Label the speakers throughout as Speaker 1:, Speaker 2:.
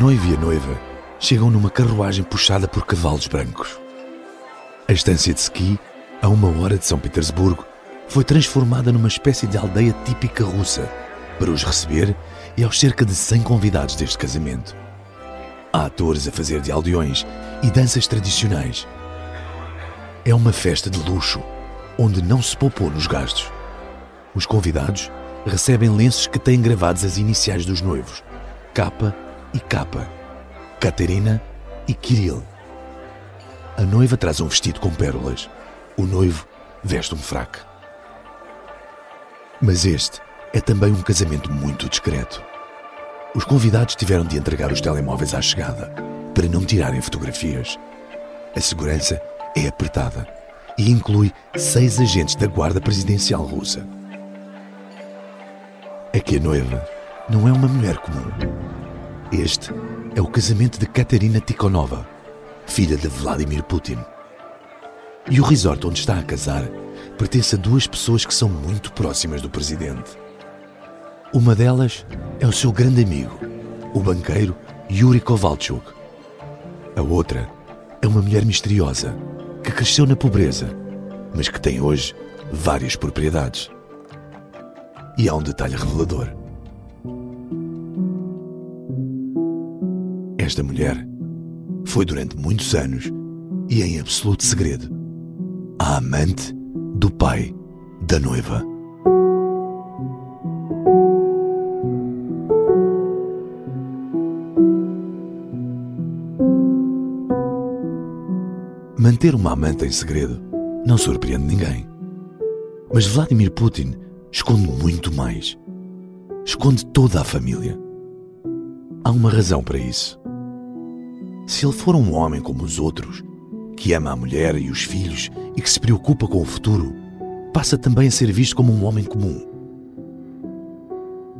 Speaker 1: Noivo e a noiva chegam numa carruagem puxada por cavalos brancos. A estância de ski, a uma hora de São Petersburgo, foi transformada numa espécie de aldeia típica russa para os receber e aos cerca de 100 convidados deste casamento. Há atores a fazer de aldeões e danças tradicionais. É uma festa de luxo, onde não se poupou nos gastos. Os convidados recebem lenços que têm gravados as iniciais dos noivos, K e K, Katerina e Kirill. A noiva traz um vestido com pérolas, o noivo veste um fraque. Mas este é também um casamento muito discreto. Os convidados tiveram de entregar os telemóveis à chegada para não tirarem fotografias. A segurança é apertada e inclui seis agentes da Guarda Presidencial Russa. É que a noiva não é uma mulher comum. Este é o casamento de Katerina Tikhonova, filha de Vladimir Putin. E o resort onde está a casar pertence a duas pessoas que são muito próximas do presidente. Uma delas é o seu grande amigo, o banqueiro Yuri Kovalchuk. A outra é uma mulher misteriosa que cresceu na pobreza, mas que tem hoje várias propriedades. E há um detalhe revelador. Esta mulher foi durante muitos anos e em absoluto segredo a amante do pai da noiva. Manter uma amante em segredo não surpreende ninguém. Mas Vladimir Putin esconde muito mais. Esconde toda a família. Há uma razão para isso. Se ele for um homem como os outros, que ama a mulher e os filhos e que se preocupa com o futuro, passa também a ser visto como um homem comum.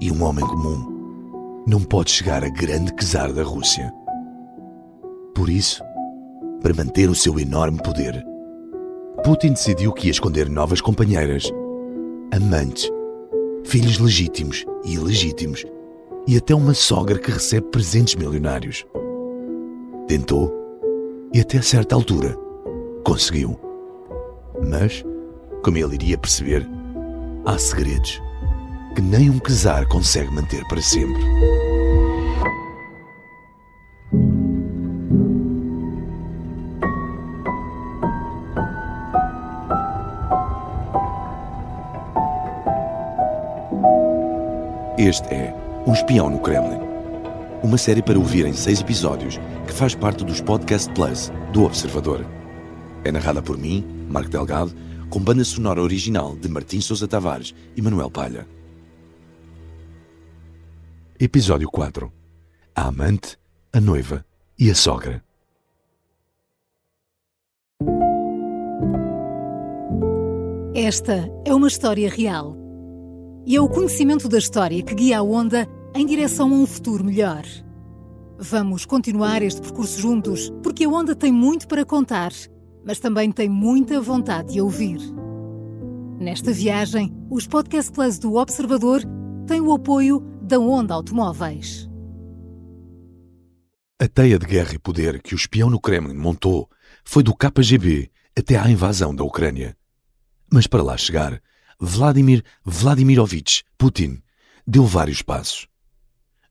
Speaker 1: E um homem comum não pode chegar a grande czar da Rússia. Por isso, para manter o seu enorme poder, Putin decidiu que ia esconder novas companheiras, amantes, filhos legítimos e ilegítimos e até uma sogra que recebe presentes milionários. Tentou e até certa altura conseguiu. Mas, como ele iria perceber, há segredos que nem um czar consegue manter para sempre. Este é Um Espião no Kremlin, uma série para ouvir em seis episódios que faz parte dos Podcast Plus do Observador. É narrada por mim, Marco Delgado, com banda sonora original de Martim Sousa Tavares e Manuel Palha. Episódio 4 A amante, a noiva e a sogra.
Speaker 2: Esta é uma história real. E é o conhecimento da história que guia a onda em direção a um futuro melhor. Vamos continuar este percurso juntos, porque a onda tem muito para contar, mas também tem muita vontade de ouvir. Nesta viagem, os Podcast Plus do Observador têm o apoio da Onda Automóveis.
Speaker 1: A teia de guerra e poder que o espião no Kremlin montou foi do KGB até à invasão da Ucrânia. Mas para lá chegar, Vladimir Vladimirovich Putin deu vários passos.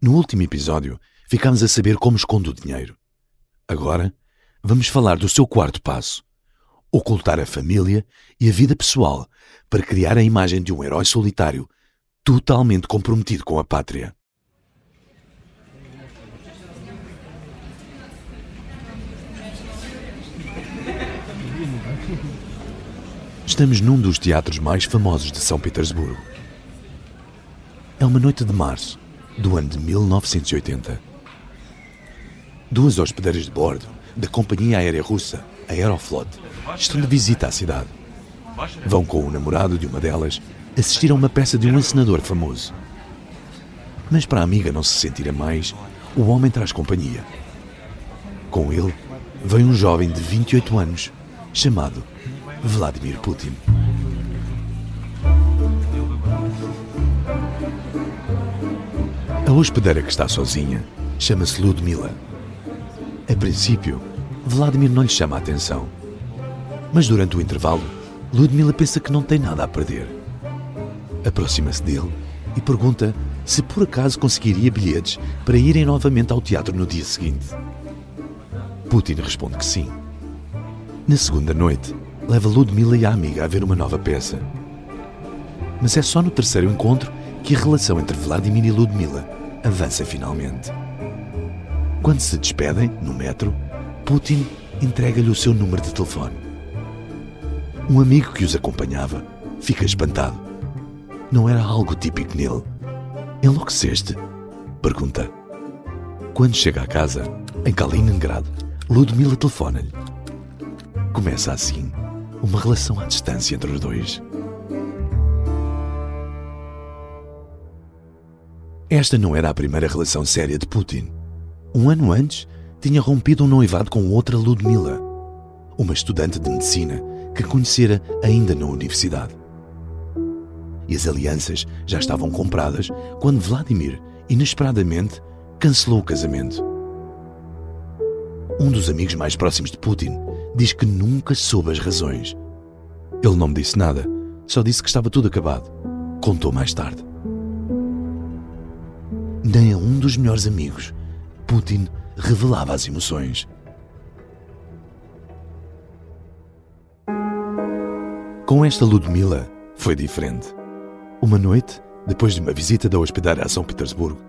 Speaker 1: No último episódio, ficámos a saber como esconde o dinheiro. Agora, vamos falar do seu quarto passo: ocultar a família e a vida pessoal para criar a imagem de um herói solitário, totalmente comprometido com a pátria. Estamos num dos teatros mais famosos de São Petersburgo. É uma noite de março do ano de 1980. Duas hospedeiras de bordo da companhia aérea russa, Aeroflot, estão de visita à cidade. Vão com o namorado de uma delas assistir a uma peça de um encenador famoso. Mas para a amiga não se sentir a mais, o homem traz companhia. Com ele vem um jovem de 28 anos, chamado Vladimir Putin. A hospedeira que está sozinha Chama-se Ludmila. A princípio, Vladimir não lhe chama a atenção. Mas durante o intervalo, Ludmila pensa que não tem nada a perder. Aproxima-se dele e pergunta se por acaso conseguiria bilhetes para irem novamente ao teatro no dia seguinte. Putin responde que sim. Na segunda noite, leva Ludmila e a amiga a ver uma nova peça. Mas é só no terceiro encontro que a relação entre Vladimir e Ludmila avança finalmente. Quando se despedem, no metro, Putin entrega-lhe o seu número de telefone. Um amigo que os acompanhava fica espantado. Não era algo típico nele. Enlouqueceste? Pergunta. Quando chega à casa, em Kaliningrado, Ludmila telefona-lhe. Começa assim uma relação à distância entre os dois. Esta não era a primeira relação séria de Putin. Um ano antes, tinha rompido um noivado com outra Ludmila, uma estudante de medicina que conhecera ainda na universidade. E as alianças já estavam compradas quando Vladimir, inesperadamente, cancelou o casamento. Um dos amigos mais próximos de Putin diz que nunca soube as razões. Ele não me disse nada, só disse que estava tudo acabado. Contou mais tarde nem a um dos melhores amigos, Putin revelava as emoções. Com esta Ludmila foi diferente. Uma noite, depois de uma visita da hospedária a São Petersburgo,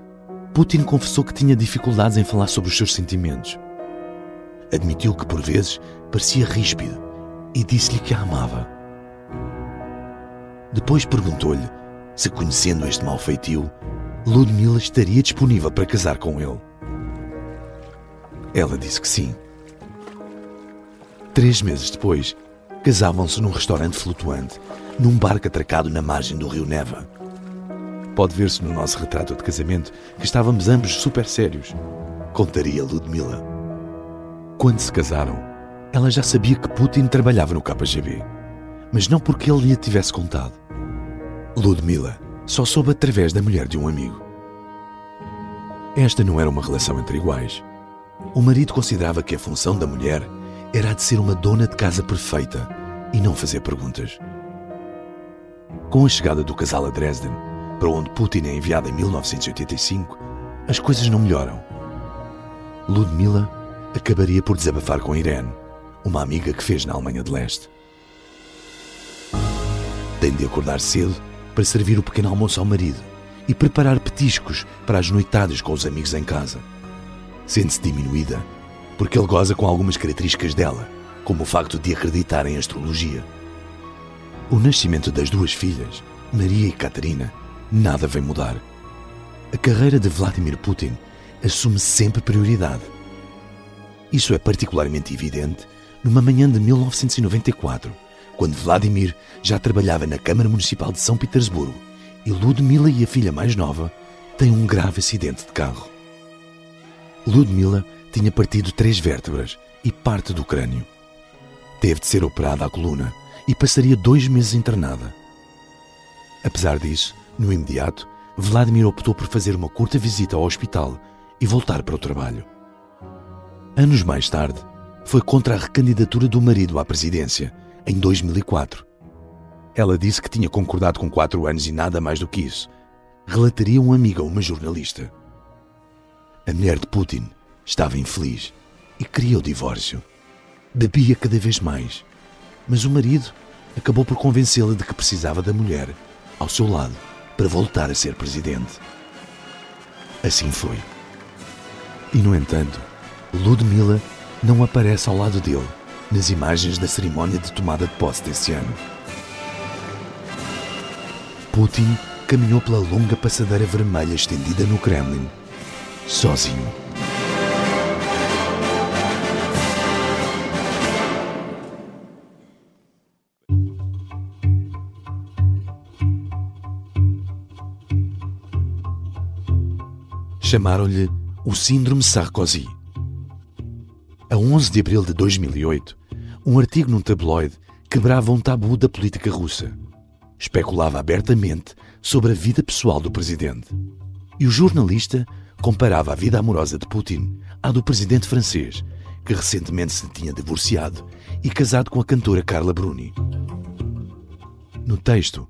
Speaker 1: Putin confessou que tinha dificuldades em falar sobre os seus sentimentos. Admitiu que por vezes parecia ríspido e disse-lhe que a amava. Depois perguntou-lhe se, conhecendo este mau feitio, Ludmila estaria disponível para casar com ele. Ela disse que sim. Três meses depois, casavam-se num restaurante flutuante, num barco atracado na margem do rio Neva. Pode ver-se no nosso retrato de casamento que estávamos ambos super sérios, contaria Ludmila. Quando se casaram, ela já sabia que Putin trabalhava no KGB, mas não porque ele lhe tivesse contado. Ludmila só soube através da mulher de um amigo. Esta não era uma relação entre iguais. O marido considerava que a função da mulher era a de ser uma dona de casa perfeita e não fazer perguntas. Com a chegada do casal a Dresden, para onde Putin é enviado em 1985, as coisas não melhoram. Ludmila acabaria por desabafar com Irene, uma amiga que fez na Alemanha de Leste. Tem de acordar cedo para servir o pequeno almoço ao marido e preparar petiscos para as noitadas com os amigos em casa. Sente-se diminuída porque ele goza com algumas características dela, como o facto de acreditar em astrologia. O nascimento das duas filhas, Maria e Catarina, nada vem mudar. A carreira de Vladimir Putin assume sempre prioridade. Isso é particularmente evidente numa manhã de 1994 quando Vladimir já trabalhava na Câmara Municipal de São Petersburgo e Ludmila e a filha mais nova têm um grave acidente de carro. Ludmila tinha partido três vértebras e parte do crânio. Teve de ser operada à coluna e passaria dois meses internada. Apesar disso, no imediato, Vladimir optou por fazer uma curta visita ao hospital e voltar para o trabalho. Anos mais tarde, foi contra a recandidatura do marido à presidência em 2004. Ela disse que tinha concordado com quatro anos e nada mais do que isso. Relataria um amigo a uma jornalista. A mulher de Putin estava infeliz e queria o divórcio. Bebia cada vez mais, mas o marido acabou por convencê-la de que precisava da mulher ao seu lado para voltar a ser presidente. Assim foi. E, no entanto, Ludmila não aparece ao lado dele nas imagens da cerimónia de tomada de posse desse ano. Putin caminhou pela longa passadeira vermelha estendida no Kremlin, sozinho. Chamaram-lhe o Síndrome Sarkozy. A 11 de abril de 2008, um artigo num tabloide quebrava um tabu da política russa. Especulava abertamente sobre a vida pessoal do presidente. E o jornalista comparava a vida amorosa de Putin à do presidente francês, que recentemente se tinha divorciado e casado com a cantora Carla Bruni. No texto,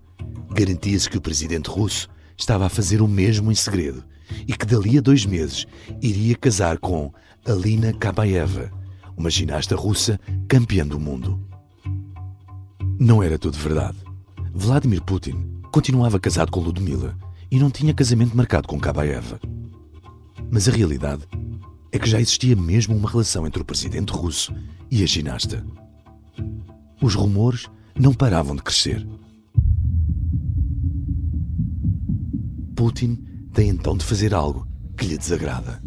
Speaker 1: garantia-se que o presidente russo estava a fazer o mesmo em segredo e que dali a dois meses iria casar com Alina Kabaeva, uma ginasta russa campeã do mundo. Não era tudo verdade. Vladimir Putin continuava casado com Ludmila e não tinha casamento marcado com Kabaeva. Mas a realidade é que já existia mesmo uma relação entre o presidente russo e a ginasta. Os rumores não paravam de crescer. Putin tem então de fazer algo que lhe desagrada.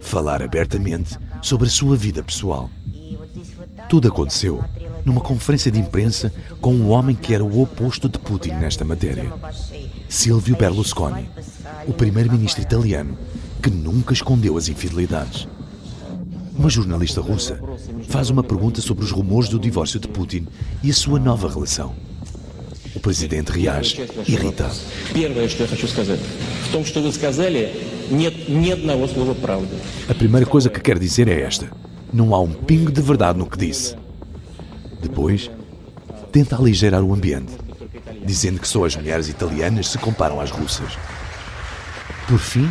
Speaker 1: Falar abertamente sobre a sua vida pessoal. Tudo aconteceu numa conferência de imprensa com um homem que era o oposto de Putin nesta matéria. Silvio Berlusconi, o primeiro-ministro italiano que nunca escondeu as infidelidades. Uma jornalista russa faz uma pergunta sobre os rumores do divórcio de Putin e a sua nova relação. O presidente reage irritado. A primeira coisa que quero dizer é esta: não há um pingo de verdade no que disse. Depois, tenta aligerar o ambiente, dizendo que só as mulheres italianas se comparam às russas. Por fim,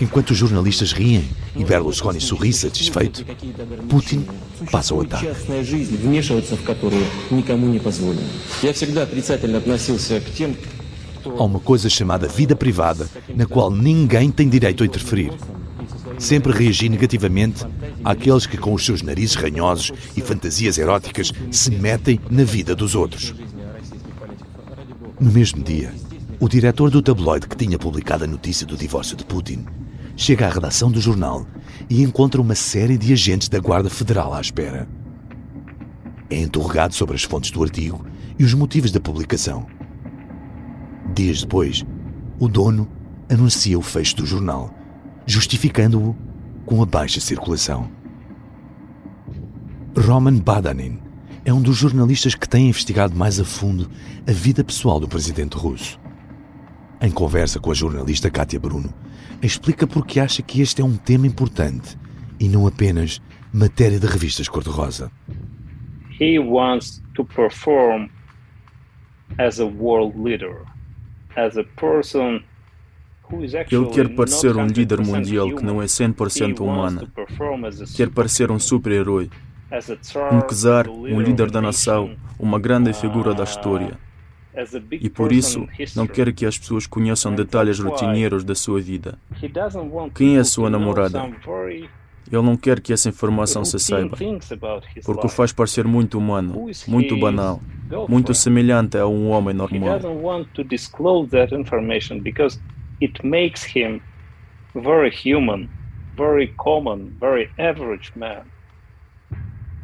Speaker 1: enquanto os jornalistas riem e Berlusconi sorri satisfeito, Putin passa o ataque. Há uma coisa chamada vida privada, na qual ninguém tem direito a interferir. Sempre reagi negativamente àqueles que, com os seus narizes ranhosos e fantasias eróticas, se metem na vida dos outros. No mesmo dia, o diretor do tabloide que tinha publicado a notícia do divórcio de Putin chega à redação do jornal e encontra uma série de agentes da Guarda Federal à espera. É interrogado sobre as fontes do artigo e os motivos da publicação. Dias depois, o dono anuncia o fecho do jornal, justificando-o com a baixa circulação. Roman Badanin é um dos jornalistas que tem investigado mais a fundo a vida pessoal do presidente russo. Em conversa com a jornalista Kátia Bruno, explica porque acha que este é um tema importante e não apenas matéria de revistas cor-de-rosa.
Speaker 3: He wants to perform as a world leader, as a person
Speaker 4: ele quer parecer um líder mundial que não é 100% humano. Quer parecer um super-herói. Um czar, um líder da nação, uma grande figura da história e por isso não quer que as pessoas conheçam detalhes rotineiros da sua vida. Quem é a sua namorada? Ele não quer que essa informação se saiba, porque o faz parecer muito humano, muito banal, muito semelhante a um homem normal.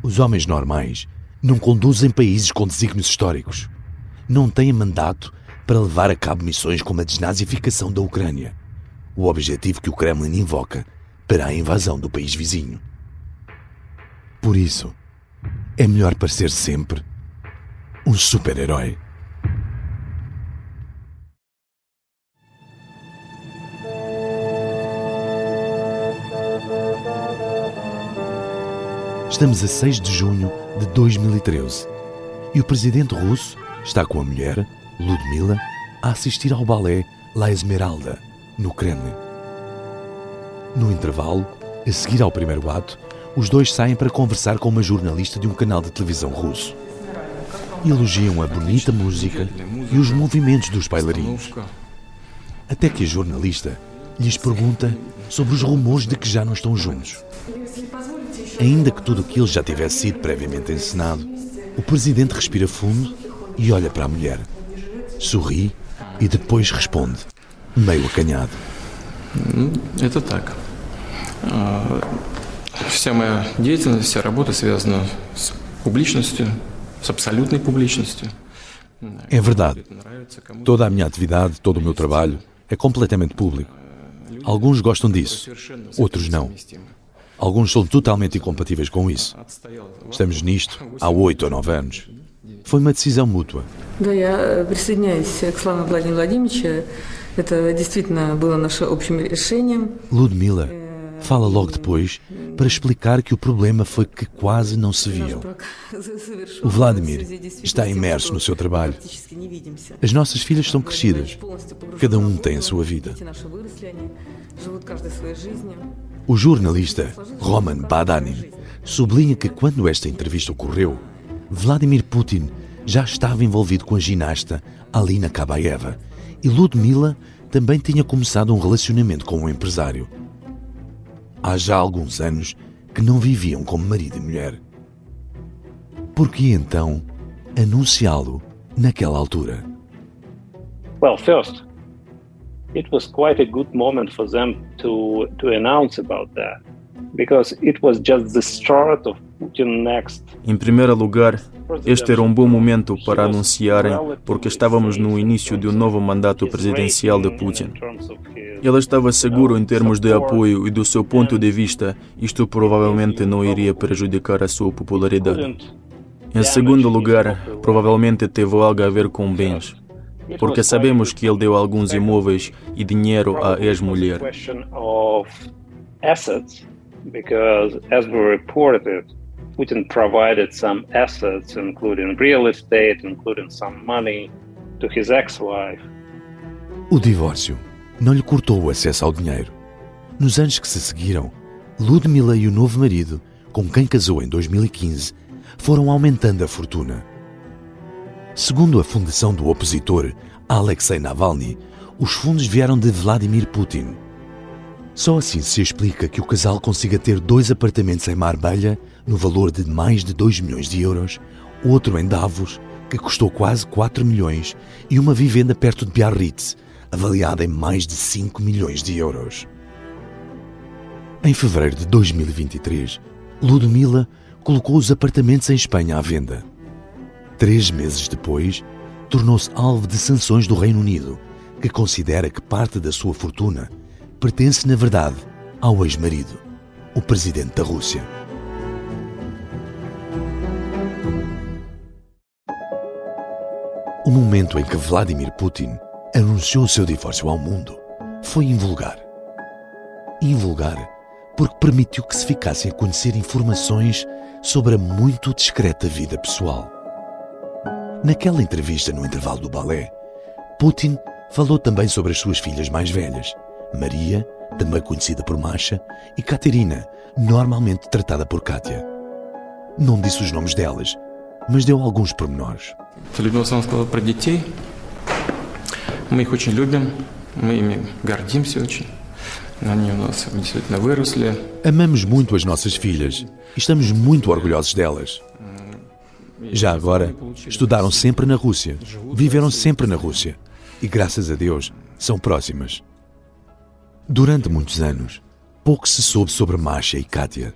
Speaker 1: Os homens normais não conduzem países com desígnios históricos não têm mandato para levar a cabo missões como a desnazificação da Ucrânia, o objetivo que o Kremlin invoca para a invasão do país vizinho. Por isso, é melhor parecer sempre um super-herói. Estamos a 6 de junho de 2013 e o presidente russo está com a mulher, Ludmila, a assistir ao balé La Esmeralda, no Kremlin. No intervalo, a seguir ao primeiro ato, os dois saem para conversar com uma jornalista de um canal de televisão russo. Elogiam a bonita música e os movimentos dos bailarinos. Até que a jornalista lhes pergunta sobre os rumores de que já não estão juntos. Ainda que tudo aquilo já tivesse sido previamente encenado, o presidente respira fundo e olha para a mulher. Sorri e depois responde, meio acanhado.
Speaker 5: Это так. Вся моя деятельность, вся работа связана с публичностью, с абсолютной публичностью.
Speaker 1: É verdade. Toda a minha atividade, todo o meu trabalho é completamente público. Alguns gostam disso, outros não. Alguns são totalmente incompatíveis com isso. Estamos nisto há oito ou nove anos. Foi uma decisão mútua. Ludmila fala logo depois para explicar que o problema foi que quase não se viam. O Vladimir está imerso no seu trabalho. As nossas filhas são crescidas. Cada um tem a sua vida. O jornalista Roman Badanin sublinha que quando esta entrevista ocorreu, Vladimir Putin já estava envolvido com a ginasta Alina Kabaeva e Ludmila também tinha começado um relacionamento com um empresário. Há já alguns anos que não viviam como marido e mulher. Por que então anunciá-lo naquela altura?
Speaker 3: Well, first, it was quite a good moment for them to to announce about that because it was just the start of Putin's next
Speaker 4: em primeiro lugar, este era um bom momento para anunciarem, porque estávamos no início de um novo mandato presidencial de Putin. Ele estava seguro em termos de apoio e, do seu ponto de vista, isto provavelmente não iria prejudicar a sua popularidade. Em segundo lugar, provavelmente teve algo a ver com bens, porque sabemos que ele deu alguns imóveis e dinheiro à ex-mulher.
Speaker 3: Because, as we reported, Putin provided some assets, including real estate, including some money, to his ex-wife.
Speaker 1: O divórcio não lhe cortou o acesso ao dinheiro. Nos anos que se seguiram, Ludmila e o novo marido, com quem casou em 2015, foram aumentando a fortuna. Segundo a fundação do opositor Alexei Navalny, os fundos vieram de Vladimir Putin. Só assim se explica que o casal consiga ter dois apartamentos em Marbella, no valor de mais de 2 milhões de euros, outro em Davos, que custou quase 4 milhões, e uma vivenda perto de Biarritz, avaliada em mais de 5 milhões de euros. Em fevereiro de 2023, Ludmila colocou os apartamentos em Espanha à venda. Três meses depois, tornou-se alvo de sanções do Reino Unido, que considera que parte da sua fortuna pertence, na verdade, ao ex-marido, o presidente da Rússia. O momento em que Vladimir Putin anunciou o seu divórcio ao mundo foi invulgar. Invulgar porque permitiu que se ficassem a conhecer informações sobre a muito discreta vida pessoal. Naquela entrevista no intervalo do balé, Putin falou também sobre as suas filhas mais velhas, Maria, também conhecida por Masha, e Katerina, normalmente tratada por Katia. Não disse os nomes delas, mas deu alguns pormenores.
Speaker 5: Людмила сказала про детей. Мы их очень любим, мы ими гордимся очень. Они у нас действительно выросли.
Speaker 1: Amamos muito as nossas filhas e estamos muito orgulhosos delas. Já agora, estudaram sempre na Rússia, viveram sempre na Rússia e, graças a Deus, são próximas. Durante muitos anos, pouco se soube sobre Masha e Katia.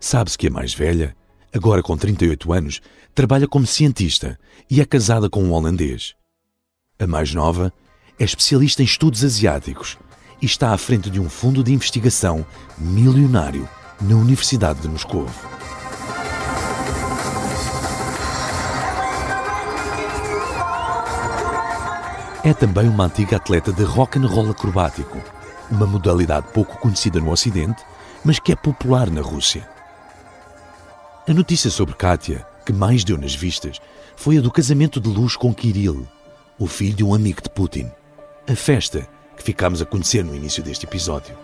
Speaker 1: Sabe-se que a mais velha, agora com 38 anos, trabalha como cientista e é casada com um holandês. A mais nova é especialista em estudos asiáticos e está à frente de um fundo de investigação milionário na Universidade de Moscou. É também uma antiga atleta de rock and roll acrobático, uma modalidade pouco conhecida no Ocidente, mas que é popular na Rússia. A notícia sobre Katia, que mais deu nas vistas, foi a do casamento de luz com Kirill, o filho de um amigo de Putin. A festa que ficámos a conhecer no início deste episódio.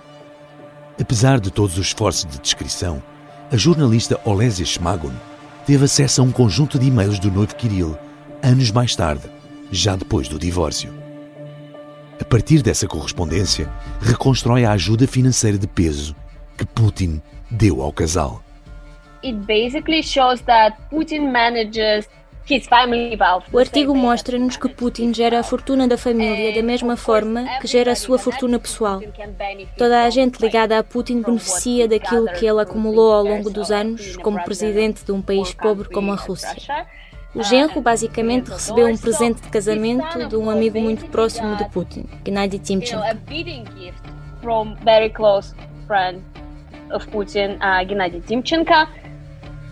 Speaker 1: Apesar de todos os esforços de descrição, a jornalista Olesia Shmagun teve acesso a um conjunto de e-mails do noivo Kirill anos mais tarde, já depois do divórcio. A partir dessa correspondência, reconstrói a ajuda financeira de peso que Putin deu ao casal.
Speaker 6: It basically shows that Putin manages
Speaker 7: o artigo mostra-nos que Putin gera a fortuna da família da mesma forma que gera a sua fortuna pessoal. Toda a gente ligada a Putin beneficia daquilo que ele acumulou ao longo dos anos como presidente de um país pobre como a Rússia. O genro basicamente recebeu um presente de casamento de um amigo muito próximo de Putin, Gennady Timchenko.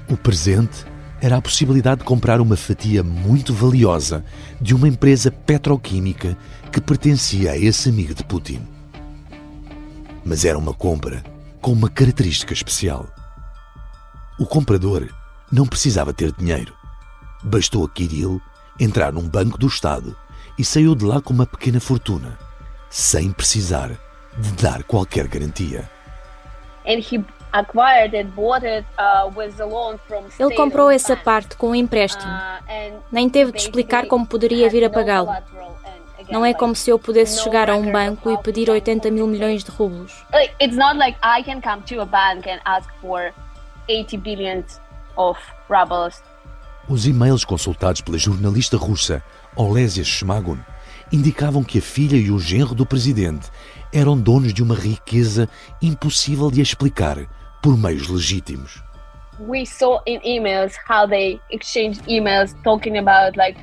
Speaker 1: O presente era a possibilidade de comprar uma fatia muito valiosa de uma empresa petroquímica que pertencia a esse amigo de Putin. Mas era uma compra com uma característica especial. O comprador não precisava ter dinheiro. Bastou a Kirill entrar num banco do Estado e saiu de lá com uma pequena fortuna, sem precisar de dar qualquer garantia.
Speaker 7: Uh, Ele comprou essa parte com um empréstimo. Uh, Nem teve de explicar como poderia vir a pagá-lo. Não é como se eu pudesse chegar a um banco e pedir 80 mil milhões de rublos. It's not like I can come to a bank and ask for 80 billion of rubles.
Speaker 1: Os e-mails consultados pela jornalista russa Olesia Shmagun indicavam que a filha e o genro do presidente eram donos de uma riqueza impossível de explicar por meios legítimos.
Speaker 7: We saw in emails how they exchanged emails talking about like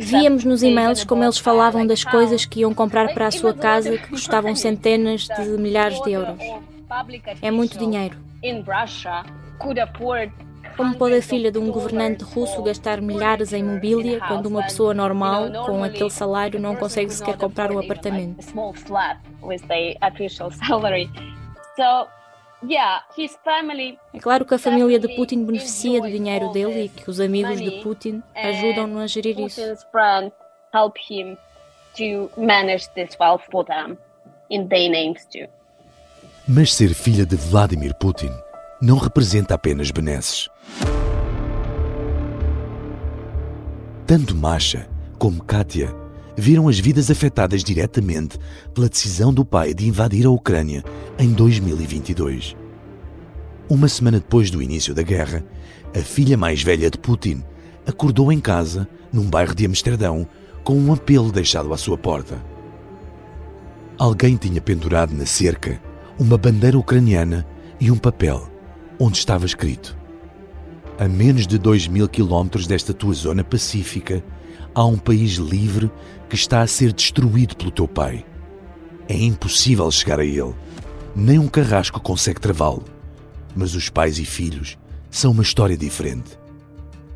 Speaker 7: Víamos nos e-mails como eles falavam das coisas que iam comprar para a sua casa que custavam centenas de milhares de euros. É muito dinheiro. Como pode a filha de um governante russo gastar milhares em mobília quando uma pessoa normal, com aquele salário, não consegue sequer comprar um apartamento? É claro que a família de Putin beneficia do dinheiro dele e que os amigos de Putin ajudam-no a gerir isso.
Speaker 1: Mas ser filha de Vladimir Putin não representa apenas benesses. Tanto Masha como Katia viram as vidas afetadas diretamente pela decisão do pai de invadir a Ucrânia em 2022. Uma semana depois do início da guerra, a filha mais velha de Putin acordou em casa, num bairro de Amsterdão, com um apelo deixado à sua porta. Alguém tinha pendurado na cerca uma bandeira ucraniana e um papel onde estava escrito: A menos de dois mil quilómetros desta tua zona pacífica, há um país livre que está a ser destruído pelo teu pai. É impossível chegar a ele. Nem um carrasco consegue travá-lo. Mas os pais e filhos são uma história diferente.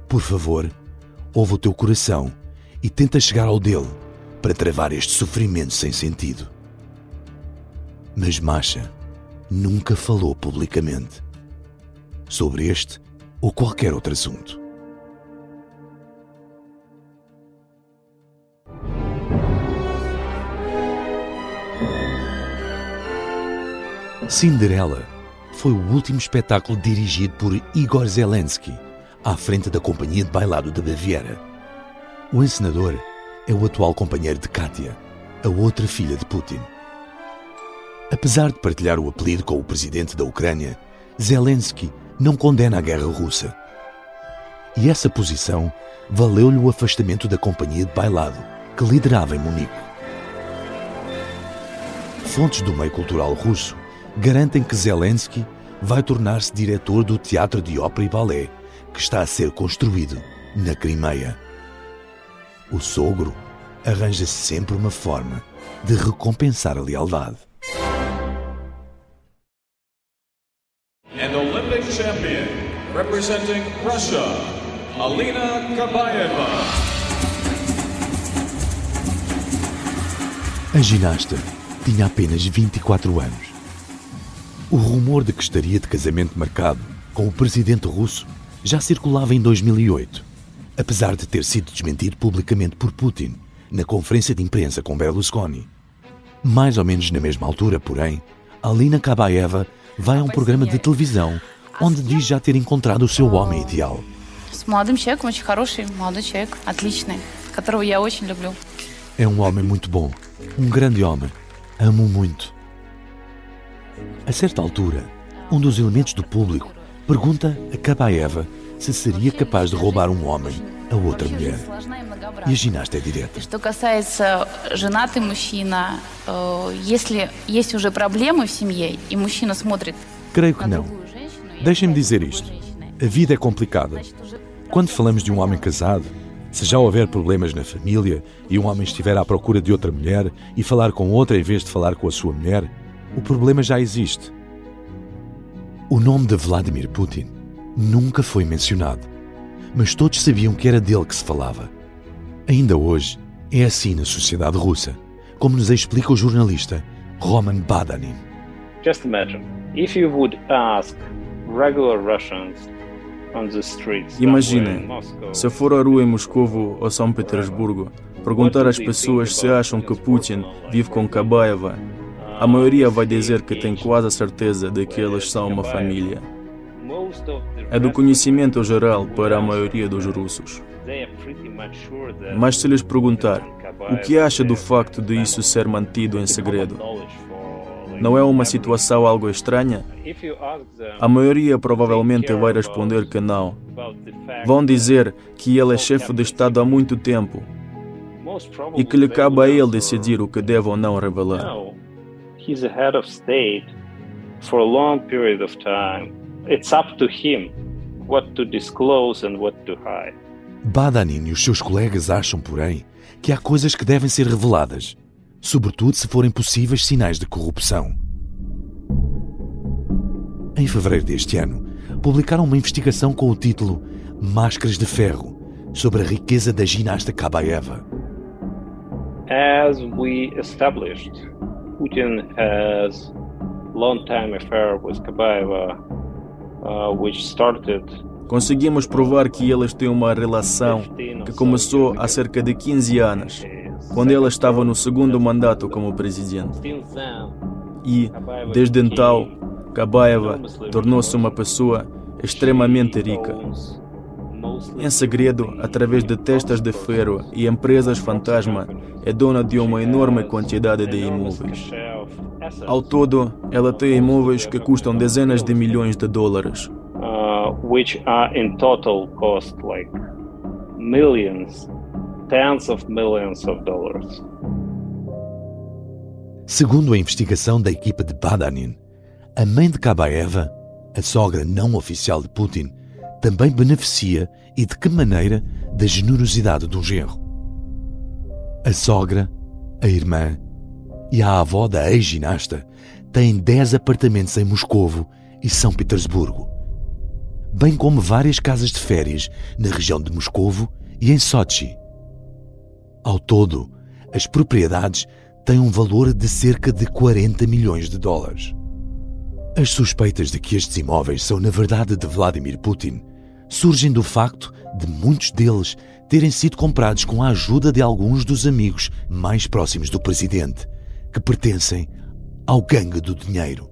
Speaker 1: Por favor, ouve o teu coração e tenta chegar ao dele para travar este sofrimento sem sentido. Mas Masha nunca falou publicamente sobre este ou qualquer outro assunto. Cinderela foi o último espetáculo dirigido por Igor Zelensky, à frente da Companhia de Bailado da Baviera. O encenador é o atual companheiro de Katia, a outra filha de Putin. Apesar de partilhar o apelido com o presidente da Ucrânia, Zelensky não condena a guerra russa. E essa posição valeu-lhe o afastamento da companhia de bailado que liderava em Munique. Fontes do meio cultural russo garantem que Zelensky vai tornar-se diretor do Teatro de Ópera e Balé, que está a ser construído na Crimeia. O sogro arranja sempre uma forma de recompensar a lealdade.
Speaker 8: Representing Russia, Alina Kabayeva.
Speaker 1: A ginasta tinha apenas 24 anos o rumor de que estaria de casamento marcado com o presidente russo já circulava em 2008, apesar de ter sido desmentido publicamente por Putin na conferência de imprensa com Berlusconi. Mais ou menos na mesma altura, porém, Alina Kabaeva vai a um programa de televisão onde diz já ter encontrado o seu homem ideal. É um homem muito bom, um grande homem. Amo muito. A certa altura, um dos elementos do público pergunta a Kabaeva se seria capaz de roubar um homem a outra mulher. E a ginasta é direta.
Speaker 9: Что касается женатый мужчина, если есть уже проблемы в семье, и мужчина смотрит
Speaker 1: Creio que não. Deixem-me dizer isto. A vida é complicada. Quando falamos de um homem casado, se já houver problemas na família e um homem estiver à procura de outra mulher e falar com outra em vez de falar com a sua mulher, o problema já existe. O nome de Vladimir Putin nunca foi mencionado, mas todos sabiam que era dele que se falava. Ainda hoje é assim na sociedade russa, como nos explica o jornalista Roman Badanin.
Speaker 3: Just imagine, if you would ask
Speaker 4: Imaginem, se for à rua em Moscovo ou São Petersburgo, perguntar às pessoas se acham que Putin vive com Kabaeva, a maioria vai dizer que tem quase a certeza de que eles são uma família. É do conhecimento geral para a maioria dos russos. Mas se lhes perguntar o que acha do facto de isso ser mantido em segredo, não é uma situação algo estranha? A maioria provavelmente vai responder que não. Vão dizer que ele é chefe de Estado há muito tempo e que lhe cabe a ele decidir o que deve ou não revelar.
Speaker 3: He's a head of state for a long period of time. It's up to him what to disclose and what to hide.
Speaker 1: Badanin e os seus colegas acham, porém, que há coisas que devem ser reveladas sobretudo se forem possíveis sinais de corrupção. Em fevereiro deste ano, publicaram uma investigação com o título Máscaras de Ferro sobre a riqueza da ginasta Kabaeva.
Speaker 3: As we established, Putin has long-time affair with Kabaeva, uh, which started
Speaker 4: Conseguimos provar que eles têm uma relação que começou há cerca de 15 anos quando ela estava no segundo mandato como presidente. E, desde então, Kabaeva tornou-se uma pessoa extremamente rica. Em segredo, através de testas de ferro e empresas fantasma, é dona de uma enorme quantidade de imóveis. Ao todo, ela tem imóveis que custam dezenas de milhões de dólares.
Speaker 3: Uh, which are in total cost like millions tens of millions of dollars.
Speaker 1: Segundo a investigação da equipa de Badanin, a mãe de Kabaeva, a sogra não oficial de Putin, também beneficia e de que maneira da generosidade do genro. A sogra, a irmã e a avó da ex-ginasta têm 10 apartamentos em Moscovo e São Petersburgo, bem como várias casas de férias na região de Moscovo e em Sochi. Ao todo, as propriedades têm um valor de cerca de 40 milhões de dólares. As suspeitas de que estes imóveis são na verdade de Vladimir Putin surgem do facto de muitos deles terem sido comprados com a ajuda de alguns dos amigos mais próximos do presidente, que pertencem ao gangue do dinheiro.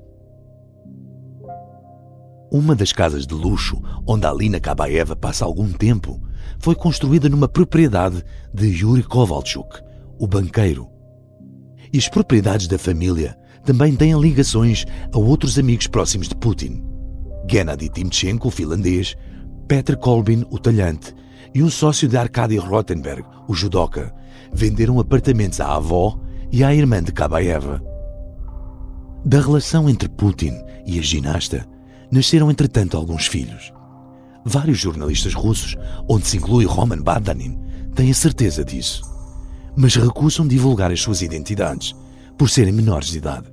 Speaker 1: Uma das casas de luxo onde Alina Kabaeva passa algum tempo foi construída numa propriedade de Yuri Kovalchuk, o banqueiro. E as propriedades da família também têm ligações a outros amigos próximos de Putin. Gennady Timchenko, o finlandês, Petr Kolbin, o talhante, e um sócio de Arkady Rottenberg, o judoca, venderam apartamentos à avó e à irmã de Kabaeva. Da relação entre Putin e a ginasta, nasceram entretanto alguns filhos. Vários jornalistas russos, onde se inclui Roman Badanin, têm a certeza disso, mas recusam divulgar as suas identidades por serem menores de idade.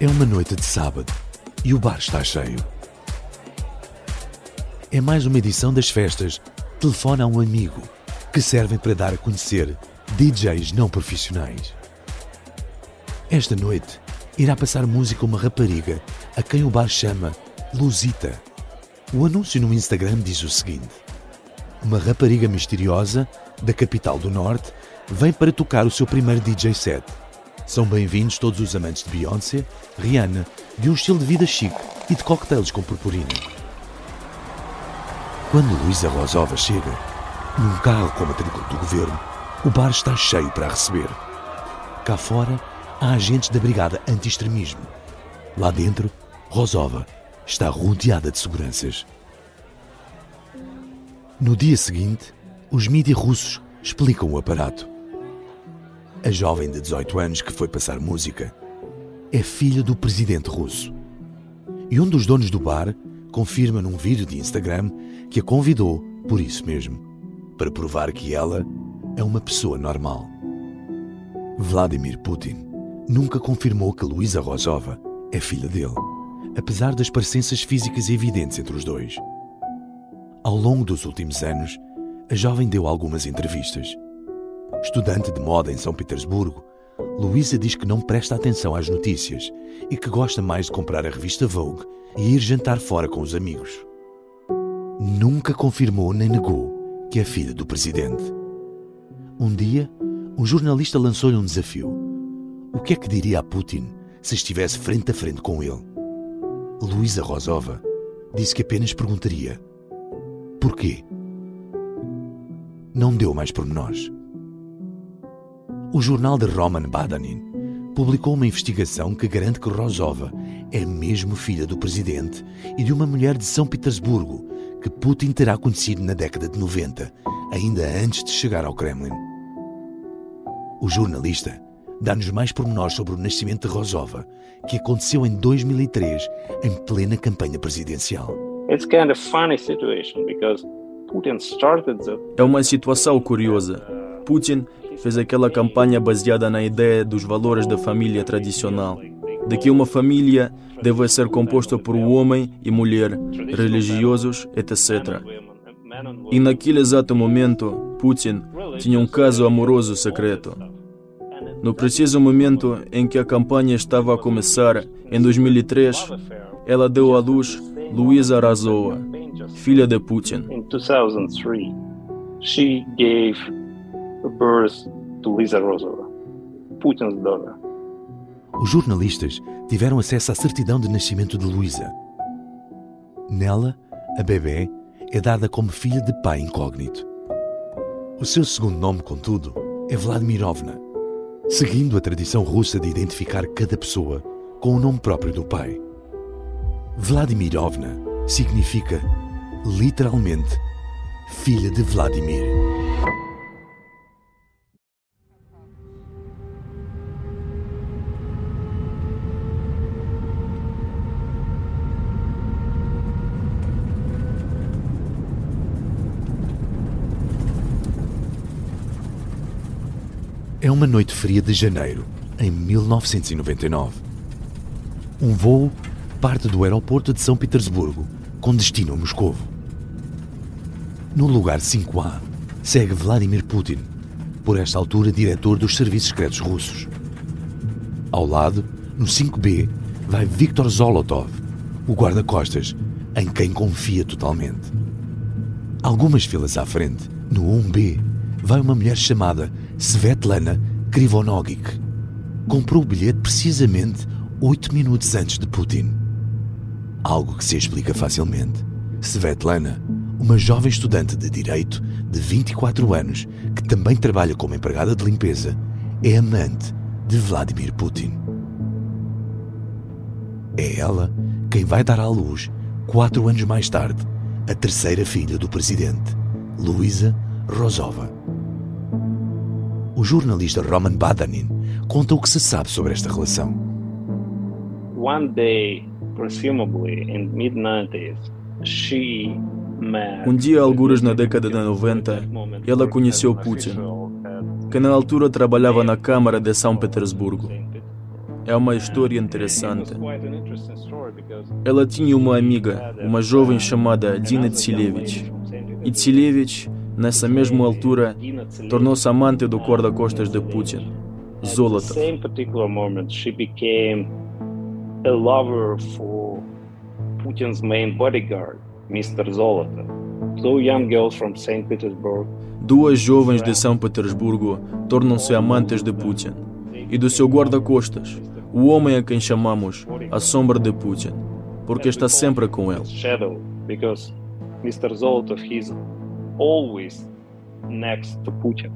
Speaker 1: É uma noite de sábado e o bar está cheio. É mais uma edição das festas Telefona a um amigo que servem para dar a conhecer DJs não profissionais. Esta noite irá passar música uma rapariga a quem o bar chama Luzita. O anúncio no Instagram diz o seguinte: Uma rapariga misteriosa da capital do Norte vem para tocar o seu primeiro DJ set. São bem-vindos todos os amantes de Beyoncé, Rihanna, de um estilo de vida chique e de cocktails com purpurina. Quando Luísa Rosova chega, num carro com a matrícula do governo, o bar está cheio para receber. Cá fora, há agentes da Brigada Anti-Extremismo. Lá dentro, Rosova está rodeada de seguranças. No dia seguinte, os mídias russos explicam o aparato. A jovem de 18 anos que foi passar música é filha do presidente russo. E um dos donos do bar confirma num vídeo de Instagram que a convidou por isso mesmo, para provar que ela é uma pessoa normal. Vladimir Putin nunca confirmou que Luísa Rosova é filha dele, apesar das parecenças físicas evidentes entre os dois. Ao longo dos últimos anos, a jovem deu algumas entrevistas. Estudante de moda em São Petersburgo, Luísa diz que não presta atenção às notícias e que gosta mais de comprar a revista Vogue e ir jantar fora com os amigos. Nunca confirmou nem negou que é filha do presidente. Um dia, um jornalista lançou-lhe um desafio. O que é que diria a Putin se estivesse frente a frente com ele? Luísa Rosova disse que apenas perguntaria: Porquê? Não deu mais pormenores. O jornal de Roman Badanin publicou uma investigação que garante que Rosova é mesmo filha do presidente e de uma mulher de São Petersburgo que Putin terá conhecido na década de 90, ainda antes de chegar ao Kremlin. O jornalista dá-nos mais pormenores sobre o nascimento de Rosova, que aconteceu em 2003, em plena campanha presidencial.
Speaker 4: É uma situação curiosa. Putin fez aquela campanha baseada na ideia dos valores da família tradicional, de que uma família deve ser composta por um homem e mulher, religiosos, etc. E naquele exato momento, Putin tinha um caso amoroso secreto. No preciso momento em que a campanha estava a começar, em 2003, ela deu à luz Luísa Razova, filha de Putin. Em 2003, she gave birth to Lisa Rosova,
Speaker 1: Putin's daughter. Os jornalistas tiveram acesso à certidão de nascimento de Luísa. Nela, a bebê é dada como filha de pai incógnito. O seu segundo nome, contudo, é Vladimirovna, seguindo a tradição russa de identificar cada pessoa com o nome próprio do pai. Vladimirovna significa, literalmente, filha de Vladimir. É uma noite fria de janeiro, em 1999. Um voo parte do aeroporto de São Petersburgo, com destino a Moscovo. No lugar 5A, segue Vladimir Putin, por esta altura diretor dos serviços secretos russos. Ao lado, no 5B, vai Viktor Zolotov, o guarda-costas, em quem confia totalmente. Algumas filas à frente, no 1B, vai uma mulher chamada Svetlana Krivonogic. Comprou o bilhete precisamente oito minutos antes de Putin. Algo que se explica facilmente. Svetlana, uma jovem estudante de direito de 24 anos que também trabalha como empregada de limpeza, é amante de Vladimir Putin. É ela quem vai dar à luz, quatro anos mais tarde, a terceira filha do presidente, Luisa Rosova. O jornalista Roman Badanin conta o que se sabe sobre esta relação. One day, presumably in mid 90s, she um dia, algures na década de 90, ela conheceu Putin, que na altura trabalhava na Câmara de São Petersburgo. É uma história interessante. Ela tinha uma amiga, uma jovem chamada Dina Tsilevich. E Tsilevich Nessa mesma altura, tornou-se amante do guarda-costas de Putin, Zolotov. a lover for Putin's main bodyguard, Mr. Zolotov. Two young girls from St. Petersburg. Duas jovens de São Petersburgo tornam-se amantes de Putin e do seu guarda-costas, o homem a quem chamamos a sombra de Putin, porque está sempre com ele. Mr. Zolotov, he's always next to Putin.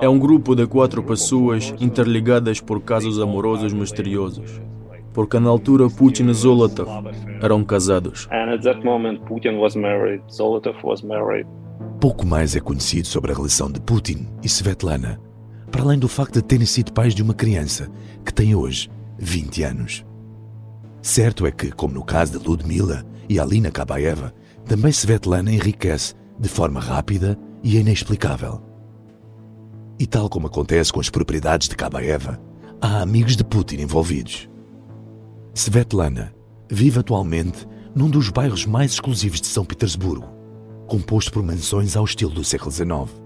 Speaker 1: É um grupo de quatro pessoas interligadas por casos amorosos misteriosos. Porque na altura Putin e Zolotov eram casados. Pouco mais é conhecido sobre a relação de Putin e Svetlana, para além do facto de terem sido pais de uma criança que tem hoje 20 anos. Certo é que, como no caso de Ludmila e Alina Kabaeva, também Svetlana enriquece de forma rápida e inexplicável. E tal como acontece com as propriedades de Kabaeva, há amigos de Putin envolvidos. Svetlana vive atualmente num dos bairros mais exclusivos de São Petersburgo, composto por mansões ao estilo do século XIX.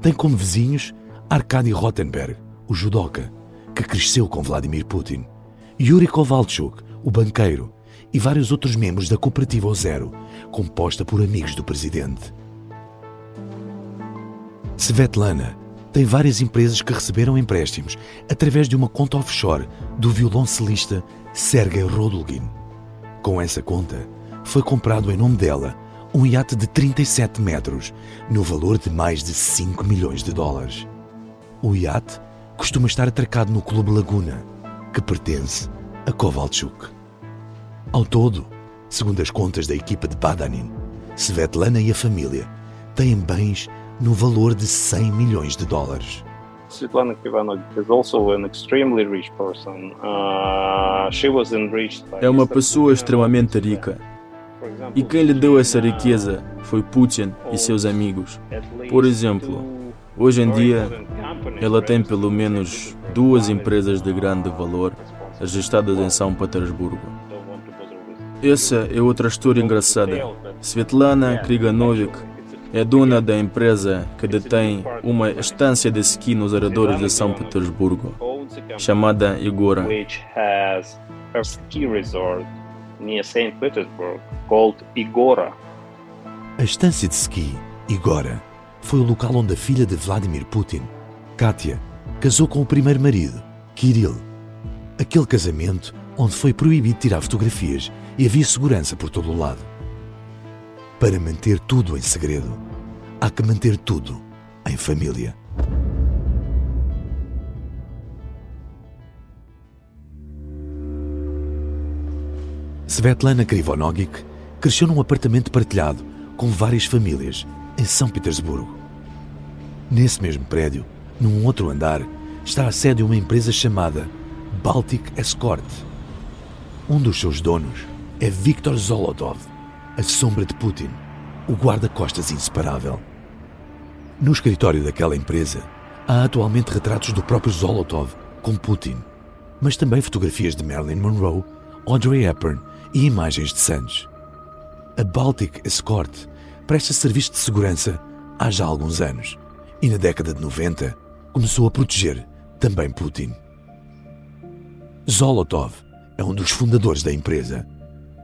Speaker 1: Tem como vizinhos Arkady Rotenberg, o judoca, que cresceu com Vladimir Putin, Yuri Kovalchuk, o banqueiro, e vários outros membros da cooperativa O Zero, composta por amigos do presidente. Svetlana tem várias empresas que receberam empréstimos através de uma conta offshore do violoncelista Sergei Rodulgin. Com essa conta, foi comprado em nome dela um iate de 37 metros, no valor de mais de 5 milhões de dólares. O iate costuma estar atracado no Clube Laguna, que pertence a Kovalchuk. Ao todo, segundo as contas da equipa de Badanin, Svetlana e a família têm bens no valor de 100 milhões de dólares.
Speaker 3: Svetlana Kivanovich is also an extremely rich person. Uh, she was enriched by
Speaker 4: é uma pessoa extremamente rica. E quem lhe deu essa riqueza foi Putin e seus amigos. Por exemplo, hoje em dia, ela tem pelo menos duas empresas de grande valor registradas em São Petersburgo. Essa é outra história engraçada. Svetlana Kriganovik é dona da empresa que detém uma estância de esqui nos arredores de São Petersburgo, chamada Igora.
Speaker 1: A estância de esqui, Igora, foi o local onde a filha de Vladimir Putin, Katia, casou com o primeiro marido, Kirill. Aquele casamento onde foi proibido tirar fotografias e havia segurança por todo o lado. Para manter tudo em segredo, há que manter tudo em família. Svetlana Krivonogic cresceu num apartamento partilhado com várias famílias em São Petersburgo. Nesse mesmo prédio, num outro andar, está a sede de uma empresa chamada Baltic Escort. Um dos seus donos é Viktor Zolotov, a sombra de Putin, o guarda-costas inseparável. No escritório daquela empresa, há atualmente retratos do próprio Zolotov com Putin, mas também fotografias de Marilyn Monroe, Audrey Hepburn e imagens de Santos. A Baltic Escort presta serviço de segurança há já alguns anos e na década de 90 começou a proteger também Putin. Zolotov é um dos fundadores da empresa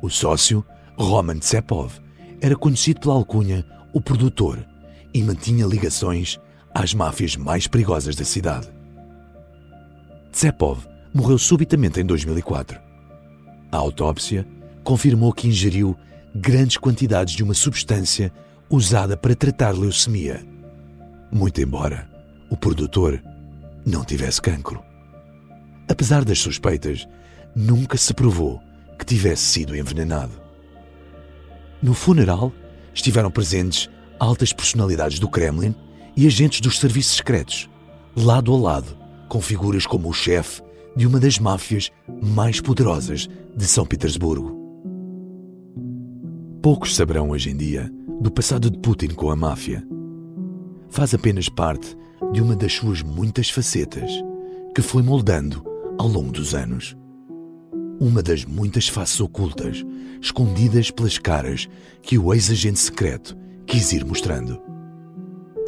Speaker 1: o sócio, Roman Tsepov, era conhecido pela alcunha o produtor e mantinha ligações às máfias mais perigosas da cidade. Tsepov morreu subitamente em 2004. A autópsia confirmou que ingeriu grandes quantidades de uma substância usada para tratar leucemia, muito embora o produtor não tivesse cancro. Apesar das suspeitas, nunca se provou que tivesse sido envenenado. No funeral estiveram presentes altas personalidades do Kremlin e agentes dos serviços secretos, lado a lado com figuras como o chefe de uma das máfias mais poderosas de São Petersburgo. Poucos saberão hoje em dia do passado de Putin com a máfia. Faz apenas parte de uma das suas muitas facetas que foi moldando ao longo dos anos uma das muitas faces ocultas, escondidas pelas caras que o ex-agente secreto quis ir mostrando.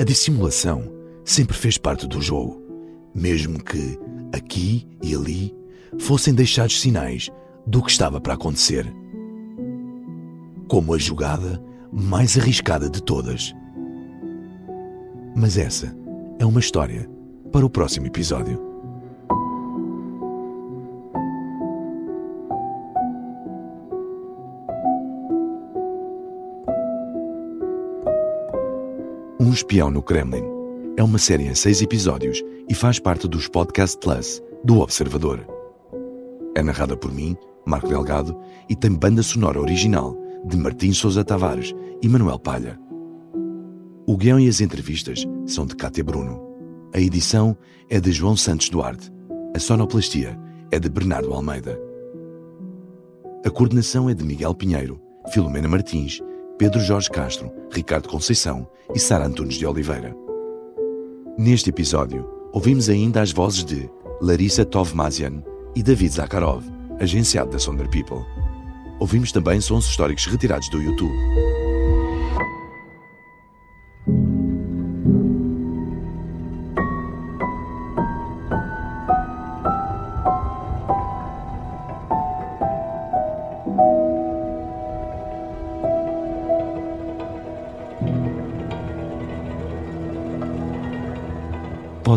Speaker 1: A dissimulação sempre fez parte do jogo, mesmo que, aqui e ali, fossem deixados sinais do que estava para acontecer. Como a jogada mais arriscada de todas. Mas essa é uma história para o próximo episódio. Um Espião no Kremlin é uma série em seis episódios e faz parte dos Podcast Plus do Observador. É narrada por mim, Marco Delgado, e tem banda sonora original de Martim Sousa Tavares e Manuel Palha. O guião e as entrevistas são de Cátia Bruno. A edição é de João Santos Duarte. A sonoplastia é de Bernardo Almeida. A coordenação é de Miguel Pinheiro, Filomena Martins Pedro Jorge Castro, Ricardo Conceição e Sara Antunes de Oliveira. Neste episódio, ouvimos ainda as vozes de Larissa Tovmazian e David Zakharov, agenciado da Sonder People. Ouvimos também sons históricos retirados do YouTube.